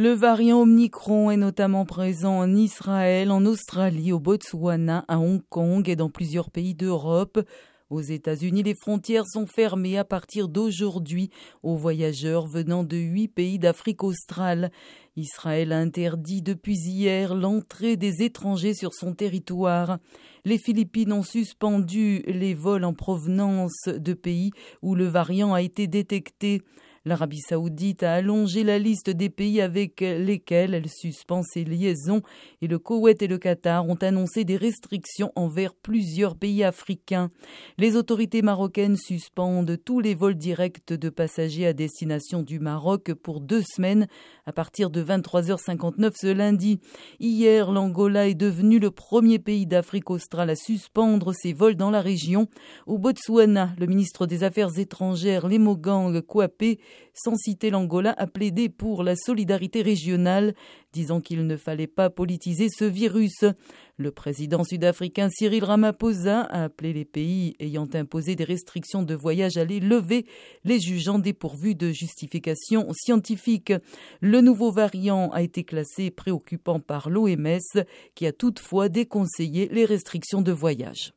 Le variant Omicron est notamment présent en Israël, en Australie, au Botswana, à Hong Kong et dans plusieurs pays d'Europe. Aux États-Unis, les frontières sont fermées à partir d'aujourd'hui aux voyageurs venant de huit pays d'Afrique australe. Israël interdit depuis hier l'entrée des étrangers sur son territoire. Les Philippines ont suspendu les vols en provenance de pays où le variant a été détecté. L'Arabie saoudite a allongé la liste des pays avec lesquels elle suspend ses liaisons et le Koweït et le Qatar ont annoncé des restrictions envers plusieurs pays africains. Les autorités marocaines suspendent tous les vols directs de passagers à destination du Maroc pour deux semaines à partir de 23h59 ce lundi. Hier, l'Angola est devenu le premier pays d'Afrique australe à suspendre ses vols dans la région. Au Botswana, le ministre des Affaires étrangères, Lemogang Kouapé, sans citer l'Angola, a plaidé pour la solidarité régionale, disant qu'il ne fallait pas politiser ce virus. Le président sud-africain Cyril Ramaphosa a appelé les pays ayant imposé des restrictions de voyage à les lever, les jugeant dépourvus de justification scientifique. Le nouveau variant a été classé préoccupant par l'OMS, qui a toutefois déconseillé les restrictions de voyage.